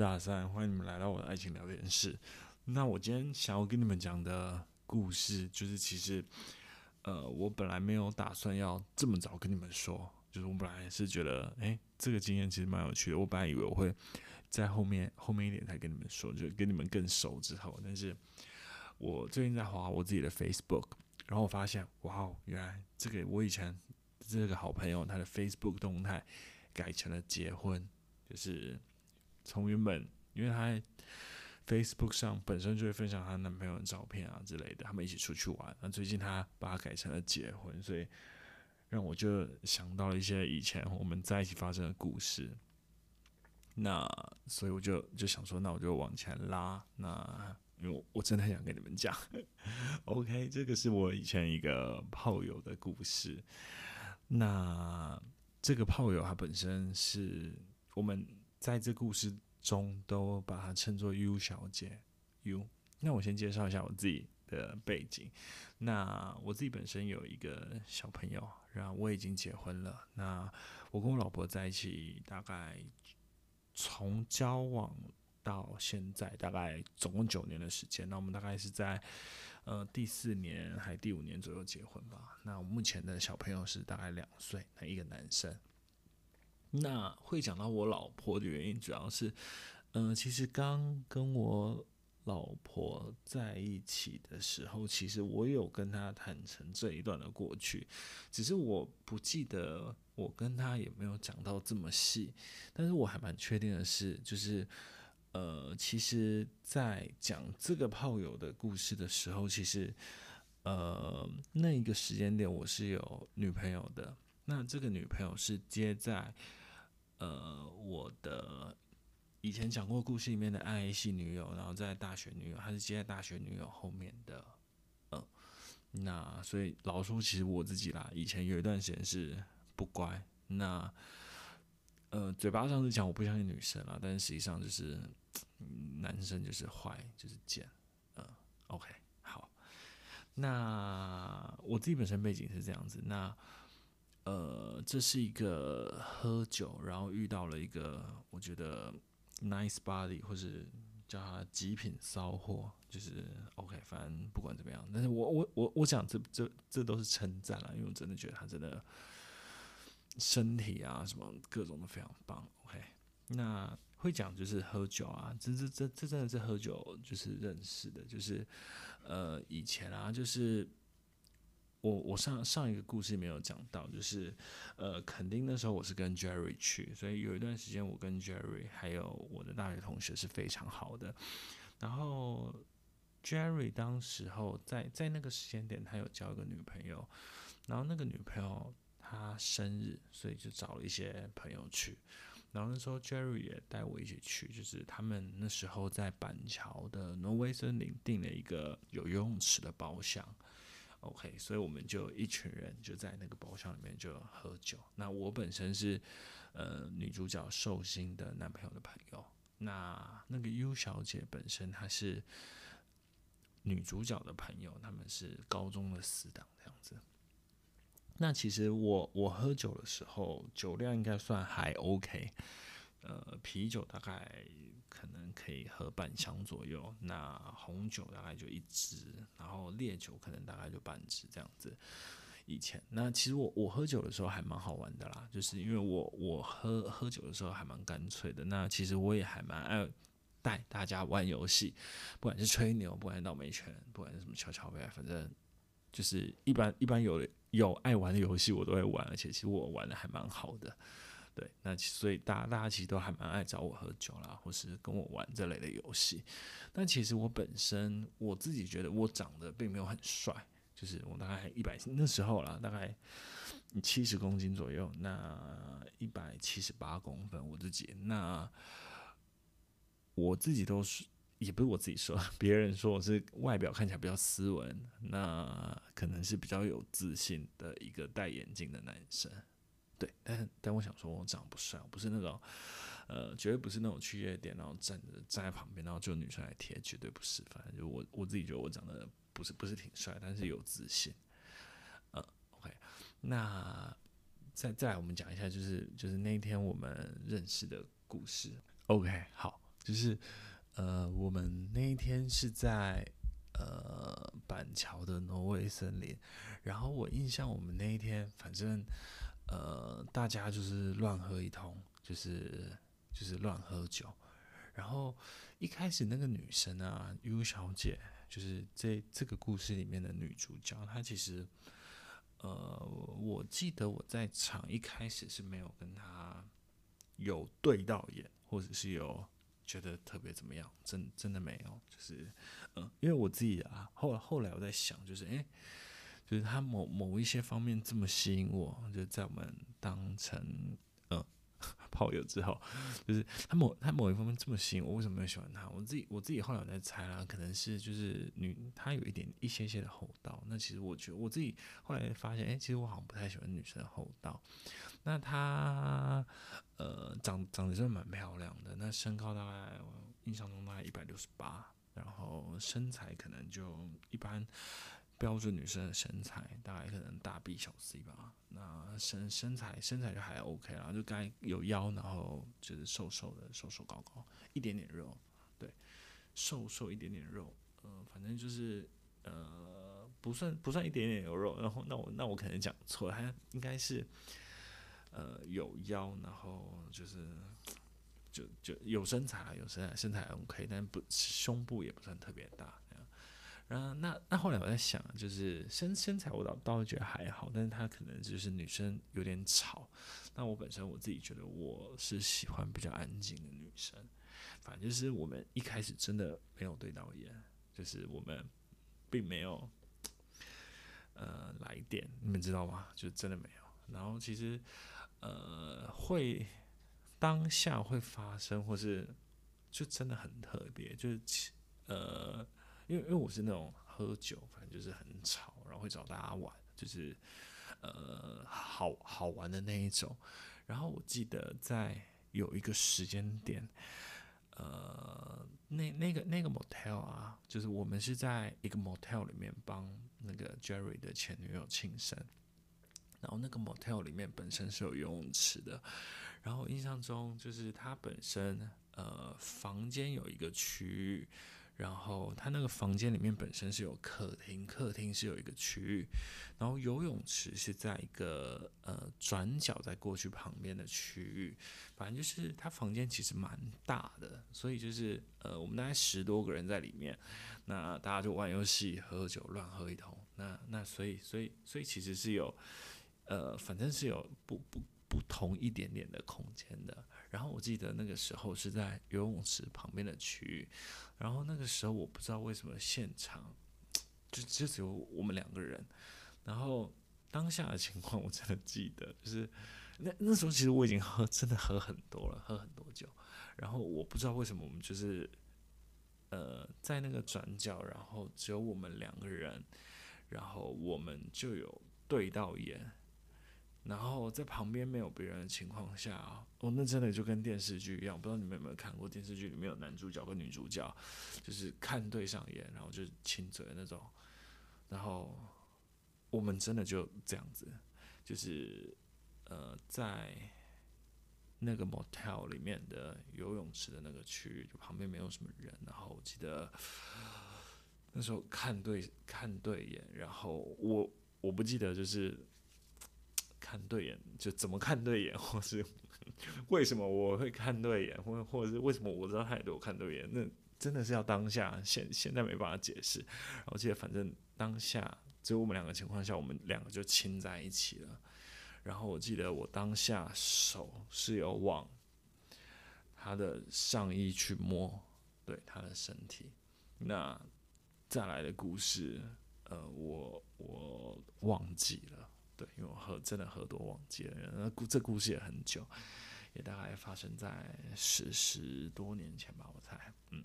大三，欢迎你们来到我的爱情聊天室。那我今天想要跟你们讲的故事，就是其实，呃，我本来没有打算要这么早跟你们说，就是我本来是觉得，诶，这个经验其实蛮有趣的。我本来以为我会在后面后面一点才跟你们说，就跟你们更熟之后，但是我最近在滑我自己的 Facebook，然后我发现，哇哦，原来这个我以前这个好朋友他的 Facebook 动态改成了结婚，就是。从原本，因为她在 Facebook 上本身就会分享她男朋友的照片啊之类的，他们一起出去玩。那最近她把它改成了结婚，所以让我就想到了一些以前我们在一起发生的故事。那所以我就就想说，那我就往前拉。那因为我，我真的很想跟你们讲，OK，这个是我以前一个炮友的故事。那这个炮友他本身是我们。在这故事中，都把她称作 U 小姐。U，那我先介绍一下我自己的背景。那我自己本身有一个小朋友，然后我已经结婚了。那我跟我老婆在一起，大概从交往到现在，大概总共九年的时间。那我们大概是在呃第四年还第五年左右结婚吧。那我目前的小朋友是大概两岁，那一个男生。那会讲到我老婆的原因，主要是，嗯、呃，其实刚跟我老婆在一起的时候，其实我有跟她坦诚这一段的过去，只是我不记得我跟她也没有讲到这么细，但是我还蛮确定的是，就是，呃，其实，在讲这个炮友的故事的时候，其实，呃，那一个时间点我是有女朋友的。那这个女朋友是接在，呃，我的以前讲过故事里面的爱系女友，然后在大学女友，她是接在大学女友后面的，嗯、呃，那所以老说，其实我自己啦，以前有一段时间是不乖，那呃，嘴巴上是讲我不相信女生啦，但是实际上就是男生就是坏，就是贱，嗯、呃，OK，好，那我自己本身背景是这样子，那。呃，这是一个喝酒，然后遇到了一个我觉得 nice body，或是叫他极品骚货，就是 OK，反正不管怎么样，但是我我我我讲这这这都是称赞啦，因为我真的觉得他真的身体啊什么各种都非常棒。OK，那会讲就是喝酒啊，这这这这真的是喝酒就是认识的，就是呃以前啊就是。我我上上一个故事没有讲到，就是呃，垦丁那时候我是跟 Jerry 去，所以有一段时间我跟 Jerry 还有我的大学同学是非常好的。然后 Jerry 当时候在在那个时间点，他有交一个女朋友，然后那个女朋友她生日，所以就找了一些朋友去。然后那时候 Jerry 也带我一起去，就是他们那时候在板桥的挪威森林订了一个有游泳池的包厢。OK，所以我们就一群人就在那个包厢里面就喝酒。那我本身是呃女主角寿星的男朋友的朋友，那那个 U 小姐本身她是女主角的朋友，他们是高中的死党这样子。那其实我我喝酒的时候酒量应该算还 OK。呃，啤酒大概可能可以喝半箱左右，那红酒大概就一支，然后烈酒可能大概就半支这样子。以前那其实我我喝酒的时候还蛮好玩的啦，就是因为我我喝喝酒的时候还蛮干脆的。那其实我也还蛮爱带大家玩游戏，不管是吹牛，不管是倒霉拳，不管是什么跷跷杯，反正就是一般一般有有爱玩的游戏我都会玩，而且其实我玩的还蛮好的。对，那所以大家大家其实都还蛮爱找我喝酒啦，或是跟我玩这类的游戏。但其实我本身我自己觉得我长得并没有很帅，就是我大概一百那时候啦，大概七十公斤左右，那一百七十八公分，我自己那我自己都是也不是我自己说，别人说我是外表看起来比较斯文，那可能是比较有自信的一个戴眼镜的男生。对，但但我想说，我长得不帅，我不是那种，呃，绝对不是那种去夜店然后站着站在旁边，然后就女生来贴，绝对不是。反正就我我自己觉得我长得不是不是挺帅，但是有自信。呃，OK，那再再来我们讲一下，就是就是那一天我们认识的故事。OK，好，就是呃，我们那一天是在呃板桥的挪威森林，然后我印象我们那一天反正呃大家就是乱喝一通，就是就是乱喝酒，然后一开始那个女生啊，U 小姐，就是这这个故事里面的女主角，她其实。呃，我记得我在场一开始是没有跟她有对到眼，或者是有觉得特别怎么样，真真的没有，就是嗯、因为我自己啊，后后来我在想，就是哎、就是他某某一些方面这么吸引我，就在我们当成呃。炮友之后，就是他某他某一方面这么吸引我，为什么没有喜欢他？我自己我自己后来我在猜啦，可能是就是女她有一点一些些的厚道。那其实我觉得我自己后来发现，哎、其实我好像不太喜欢女生的厚道。那她呃长长得真的蛮漂亮的，那身高大概我印象中大概一百六十八，然后身材可能就一般。标准女生的身材大概可能大 B 小 C 吧，那身身材身材就还 OK 啦，就该有腰，然后就是瘦瘦的，瘦瘦高高，一点点肉，对，瘦瘦一点点肉，呃，反正就是呃，不算不算一点点有肉，然后那我那我可能讲错了，还应该是呃有腰，然后就是就就有身材，有身材身材 OK，但不胸部也不算特别大。嗯，那那后来我在想，就是身身材我倒倒是觉得还好，但是她可能就是女生有点吵。那我本身我自己觉得我是喜欢比较安静的女生。反正就是我们一开始真的没有对到眼，就是我们并没有呃来电，你们知道吗？就真的没有。然后其实呃会当下会发生，或是就真的很特别，就是呃。因为因为我是那种喝酒，反正就是很吵，然后会找大家玩，就是呃好好玩的那一种。然后我记得在有一个时间点，呃，那那个那个 motel 啊，就是我们是在一个 motel 里面帮那个 Jerry 的前女友庆生，然后那个 motel 里面本身是有游泳池的，然后印象中就是它本身呃房间有一个区域。然后他那个房间里面本身是有客厅，客厅是有一个区域，然后游泳池是在一个呃转角在过去旁边的区域，反正就是他房间其实蛮大的，所以就是呃我们大概十多个人在里面，那大家就玩游戏、喝酒、乱喝一通，那那所以所以所以其实是有呃反正是有不不不同一点点的空间的。然后我记得那个时候是在游泳池旁边的区域。然后那个时候我不知道为什么现场就就只有我们两个人，然后当下的情况我真的记得，就是那那时候其实我已经喝真的喝很多了，喝很多酒，然后我不知道为什么我们就是呃在那个转角，然后只有我们两个人，然后我们就有对到眼。然后在旁边没有别人的情况下啊，哦，那真的就跟电视剧一样。不知道你们有没有看过电视剧里面有男主角跟女主角，就是看对上眼，然后就亲嘴那种。然后我们真的就这样子，就是呃，在那个 motel 里面的游泳池的那个区域，就旁边没有什么人。然后我记得那时候看对看对眼，然后我我不记得就是。看对眼就怎么看对眼，或是为什么我会看对眼，或或者是为什么我知道他也对我看对眼，那真的是要当下现现在没办法解释。我记得反正当下只有我们两个情况下，我们两个就亲在一起了。然后我记得我当下手是有往他的上衣去摸，对他的身体。那再来的故事，呃，我我忘记了。对，因为我喝真的喝多忘记了，那故这故事也很久，也大概发生在十十多年前吧，我猜。嗯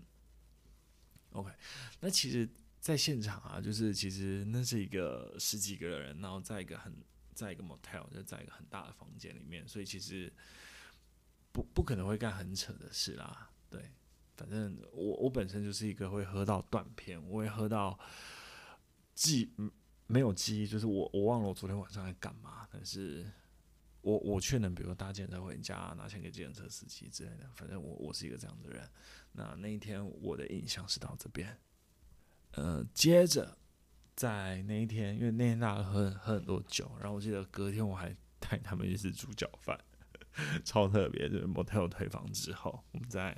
，OK，那其实，在现场啊，就是其实那是一个十几个人，然后在一个很在一个 motel，就在一个很大的房间里面，所以其实不不可能会干很扯的事啦。对，反正我我本身就是一个会喝到断片，我会喝到记嗯。没有记忆，就是我我忘了我昨天晚上在干嘛，但是我我却能比如说搭计程车回家，拿钱给计程车司机之类的。反正我我是一个这样的人。那那一天我的印象是到这边。呃，接着在那一天，因为那天大家喝喝很多酒，然后我记得隔天我还带他们去吃猪脚饭，超特别。就是 motel 退房之后，我们在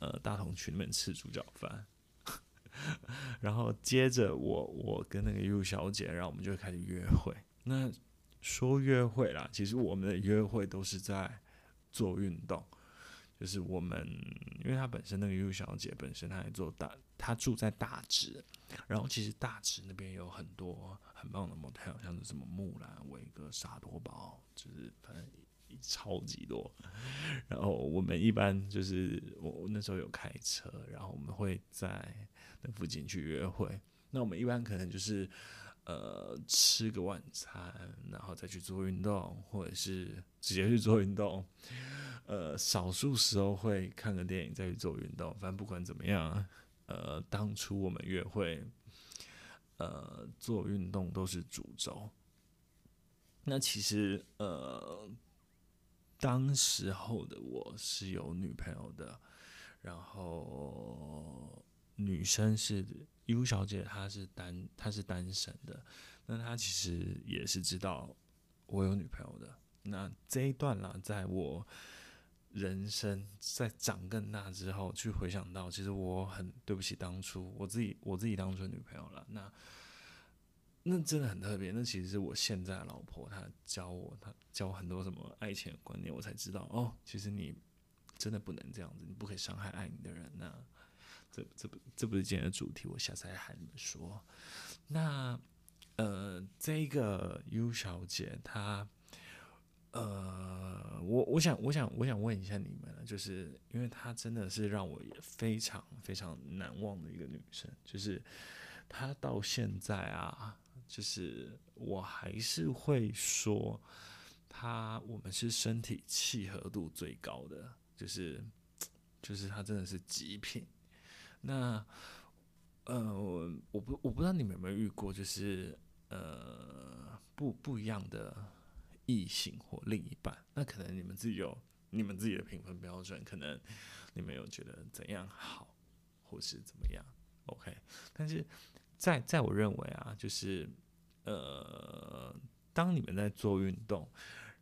呃大同区里面吃猪脚饭。然后接着我我跟那个 U 小姐，然后我们就开始约会。那说约会啦，其实我们的约会都是在做运动。就是我们，因为她本身那个 U 小姐本身她还做大，她住在大直，然后其实大直那边有很多很棒的 motel，像是什么木兰、维格、沙多堡，就是反正超级多。然后我们一般就是我那时候有开车，然后我们会在附近去约会。那我们一般可能就是。呃，吃个晚餐，然后再去做运动，或者是直接去做运动。呃，少数时候会看个电影再去做运动。反正不管怎么样，呃，当初我们约会，呃，做运动都是主轴。那其实，呃，当时候的我是有女朋友的，然后女生是。U 小姐她是单，她是单身的，那她其实也是知道我有女朋友的。那这一段啦，在我人生在长更大之后，去回想到，其实我很对不起当初我自己，我自己当初女朋友了。那那真的很特别。那其实是我现在老婆，她教我，她教我很多什么爱情观念，我才知道哦，其实你真的不能这样子，你不可以伤害爱你的人。那这这不这不是今天的主题，我下次再喊你们说。那呃，这个 U 小姐她呃，我我想我想我想问一下你们，就是因为她真的是让我也非常非常难忘的一个女生，就是她到现在啊，就是我还是会说她，我们是身体契合度最高的，就是就是她真的是极品。那，呃，我不我不知道你们有没有遇过，就是呃不不一样的异性或另一半。那可能你们自己有你们自己的评分标准，可能你们有觉得怎样好，或是怎么样？OK。但是在在我认为啊，就是呃，当你们在做运动，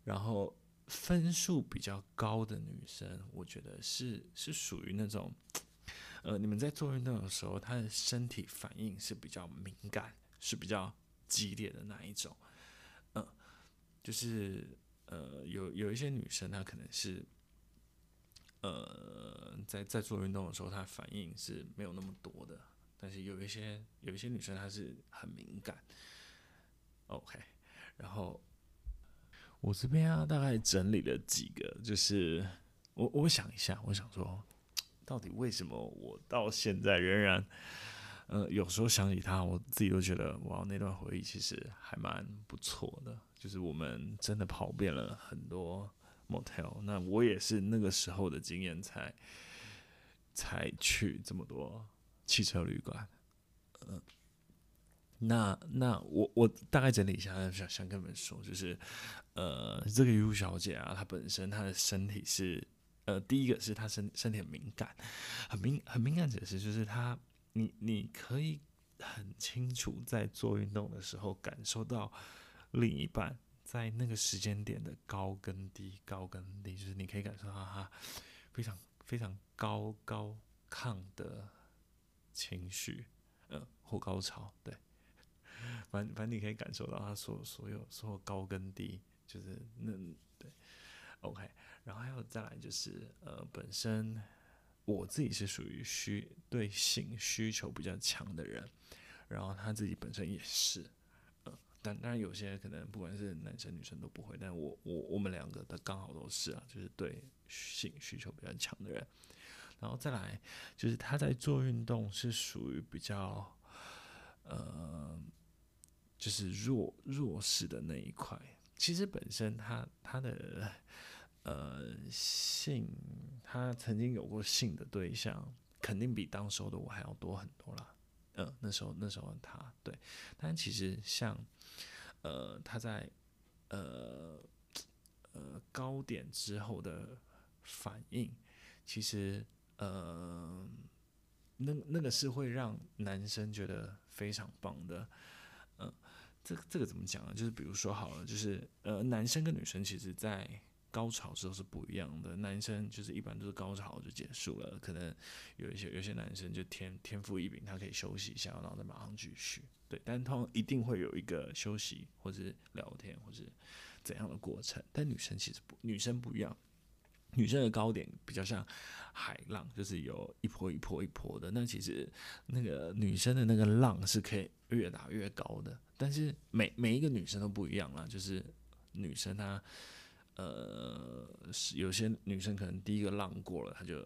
然后分数比较高的女生，我觉得是是属于那种。呃，你们在做运动的时候，她的身体反应是比较敏感，是比较激烈的那一种。嗯、呃，就是呃，有有一些女生，她可能是呃，在在做运动的时候，她反应是没有那么多的。但是有一些有一些女生，她是很敏感。OK，然后我这边啊，大概整理了几个，就是我我想一下，我想说。到底为什么我到现在仍然，呃，有时候想起他，我自己都觉得哇，那段回忆其实还蛮不错的。就是我们真的跑遍了很多 motel，那我也是那个时候的经验才才去这么多汽车旅馆。嗯、那那我我大概整理一下，想想跟你们说，就是呃，这个 U 小姐啊，她本身她的身体是。呃，第一个是他身身体很敏感，很敏很敏感，解释就是他，你你可以很清楚在做运动的时候感受到另一半在那个时间点的高跟低，高跟低，就是你可以感受到他非常非常高高亢的情绪，呃，或高潮，对，反反正你可以感受到他所所有所有高跟低，就是那，OK。然后还有再来就是，呃，本身我自己是属于需对性需求比较强的人，然后他自己本身也是，呃，但当然有些可能不管是男生女生都不会，但我我我们两个的刚好都是啊，就是对性需求比较强的人。然后再来就是他在做运动是属于比较，呃，就是弱弱势的那一块。其实本身他他的。呃，性，他曾经有过性的对象，肯定比当时候的我还要多很多啦。呃，那时候那时候他对，但其实像，呃，他在，呃，呃高点之后的反应，其实呃那那个是会让男生觉得非常棒的。这个这个怎么讲呢？就是比如说好了，就是呃男生跟女生其实在高潮时候是不一样的。男生就是一般都是高潮就结束了，可能有一些有些男生就天天赋异禀，他可以休息一下，然后再马上继续。对，但通常一定会有一个休息，或者是聊天，或者怎样的过程。但女生其实不，女生不一样，女生的高点比较像海浪，就是有一波一波一波的。那其实那个女生的那个浪是可以越打越高的，但是每每一个女生都不一样啦。就是女生她，呃，有些女生可能第一个浪过了，她就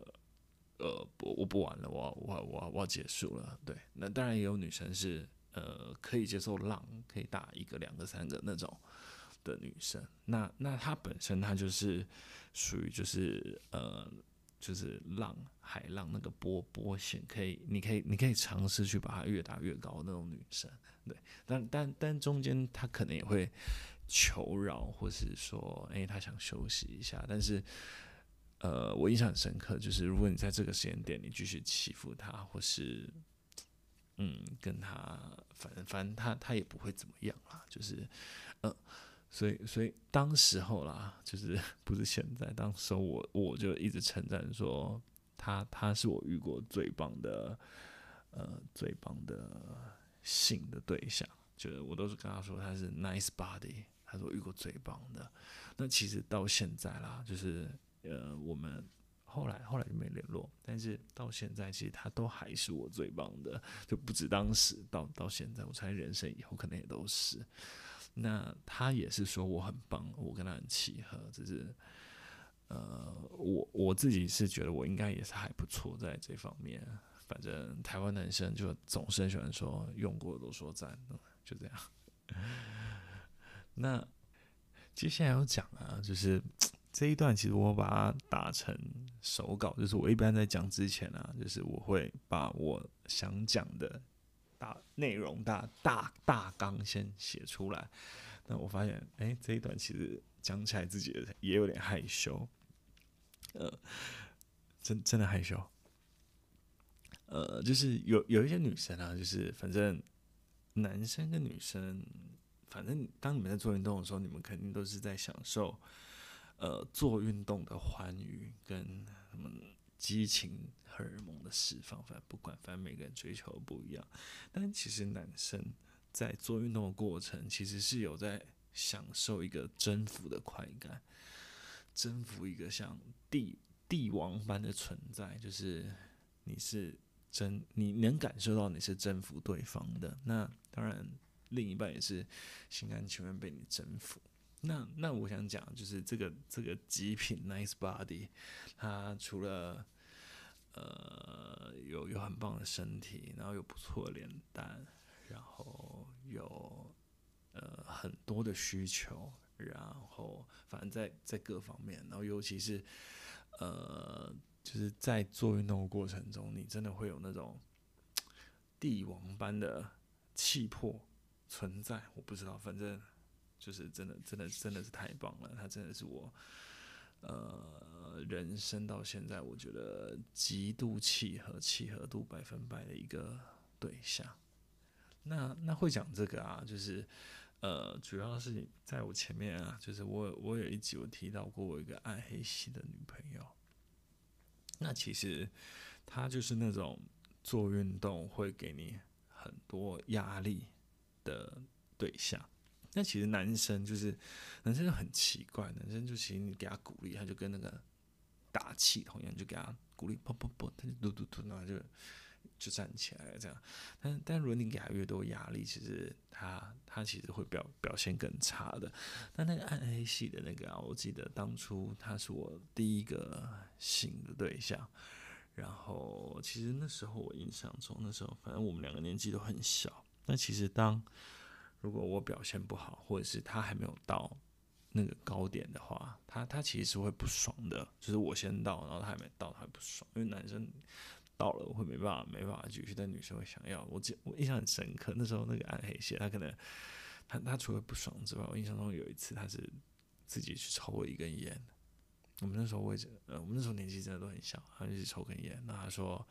呃不，我不玩了，我我我我要结束了。对，那当然也有女生是。呃，可以接受浪，可以打一个、两个、三个那种的女生。那那她本身她就是属于就是呃，就是浪海浪那个波波形，可以你可以你可以尝试去把它越打越高那种女生。对，但但但中间她可能也会求饶，或是说，哎、她想休息一下。但是呃，我印象很深刻，就是如果你在这个时间点你继续欺负她，或是。嗯，跟他反正反正他他也不会怎么样啦，就是，呃，所以所以当时候啦，就是 不是现在，当时候我我就一直称赞说他他是我遇过最棒的，呃，最棒的性的对象，就是我都是跟他说他是 nice body，他是我遇过最棒的。那其实到现在啦，就是呃我们。后来，后来就没联络。但是到现在，其实他都还是我最棒的，就不止当时，到到现在，我猜人生以后可能也都是。那他也是说我很棒，我跟他很契合，只是呃，我我自己是觉得我应该也是还不错在这方面。反正台湾男生就总是很喜欢说用过都说赞，就这样。那接下来要讲啊，就是。这一段其实我把它打成手稿，就是我一般在讲之前啊，就是我会把我想讲的大内容大大大纲先写出来。那我发现，哎，这一段其实讲起来自己也有点害羞，呃，真真的害羞。呃，就是有有一些女生啊，就是反正男生跟女生，反正当你们在做运动的时候，你们肯定都是在享受。呃，做运动的欢愉跟什么激情荷尔蒙的释放，反正不管，反正每个人追求不一样。但其实男生在做运动的过程，其实是有在享受一个征服的快感，征服一个像帝帝王般的存在，就是你是征，你能感受到你是征服对方的。那当然，另一半也是心甘情愿被你征服。那那我想讲，就是这个这个极品 nice body，它除了呃有有很棒的身体，然后有不错的脸蛋，然后有呃很多的需求，然后反正在在各方面，然后尤其是呃就是在做运动的过程中，你真的会有那种帝王般的气魄存在。我不知道，反正。就是真的，真的，真的是太棒了！他真的是我，呃，人生到现在我觉得极度契合、契合度百分百的一个对象。那那会讲这个啊，就是呃，主要是在我前面啊，就是我我有一集我提到过我一个暗黑系的女朋友。那其实她就是那种做运动会给你很多压力的对象。那其实男生就是男生就很奇怪，男生就其实你给他鼓励，他就跟那个打气同样，就给他鼓励，啵啵啵，他就嘟嘟嘟，然后就就站起来这样。但但如果你给他越多压力，其实他他其实会表表现更差的。但那个暗黑系的那个啊，我记得当初他是我第一个性的对象，然后其实那时候我印象中，那时候反正我们两个年纪都很小。那其实当如果我表现不好，或者是他还没有到那个高点的话，他他其实是会不爽的。就是我先到，然后他还没到，他不爽。因为男生到了，我会没办法没办法继续，但女生会想要。我记我印象很深刻，那时候那个暗黑系，他可能他他除了不爽之外，我印象中有一次他是自己去抽了一根烟。我们那时候位置，呃，我们那时候年纪真的都很小，他就去抽根烟。那他说，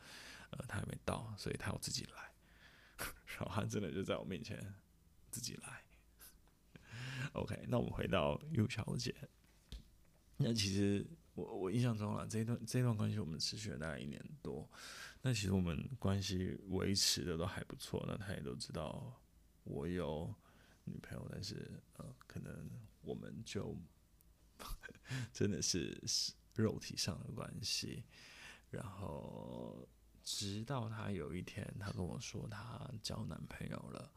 呃，他还没到，所以他要自己来。然后他真的就在我面前自己来。OK，那我们回到 U 小姐。那其实我我印象中啊，这一段这一段关系我们持续了大概一年多。那其实我们关系维持的都还不错。那他也都知道我有女朋友，但是呃，可能我们就 真的是是肉体上的关系。然后直到他有一天，他跟我说他交男朋友了。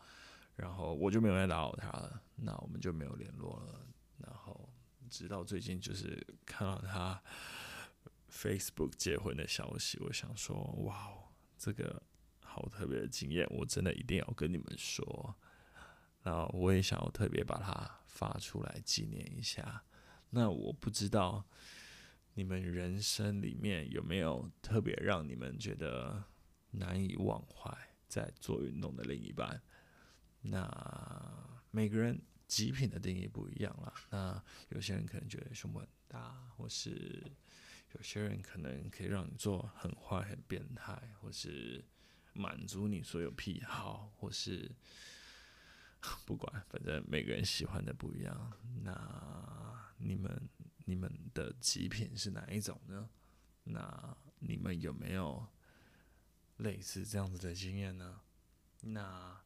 然后我就没有再打扰他了，那我们就没有联络了。然后直到最近，就是看到他 Facebook 结婚的消息，我想说，哇，这个好特别的经验，我真的一定要跟你们说。然后我也想要特别把它发出来纪念一下。那我不知道你们人生里面有没有特别让你们觉得难以忘怀在做运动的另一半？那每个人极品的定义不一样了。那有些人可能觉得胸部很大，或是有些人可能可以让你做很坏、很变态，或是满足你所有癖好，或是不管，反正每个人喜欢的不一样。那你们你们的极品是哪一种呢？那你们有没有类似这样子的经验呢？那。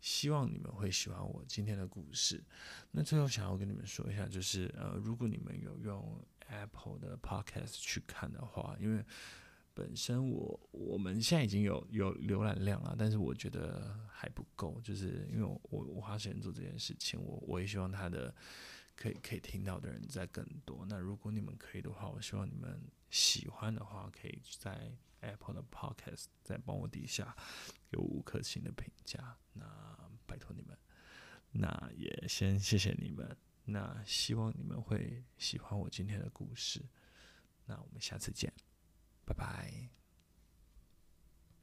希望你们会喜欢我今天的故事。那最后想要跟你们说一下，就是呃，如果你们有用 Apple 的 Podcast 去看的话，因为本身我我们现在已经有有浏览量了，但是我觉得还不够，就是因为我我我花时间做这件事情，我我也希望他的可以可以听到的人在更多。那如果你们可以的话，我希望你们喜欢的话，可以在 Apple 的 Podcast 再帮我底下有五颗星的评价。那拜托你们，那也先谢谢你们。那希望你们会喜欢我今天的故事。那我们下次见，拜拜。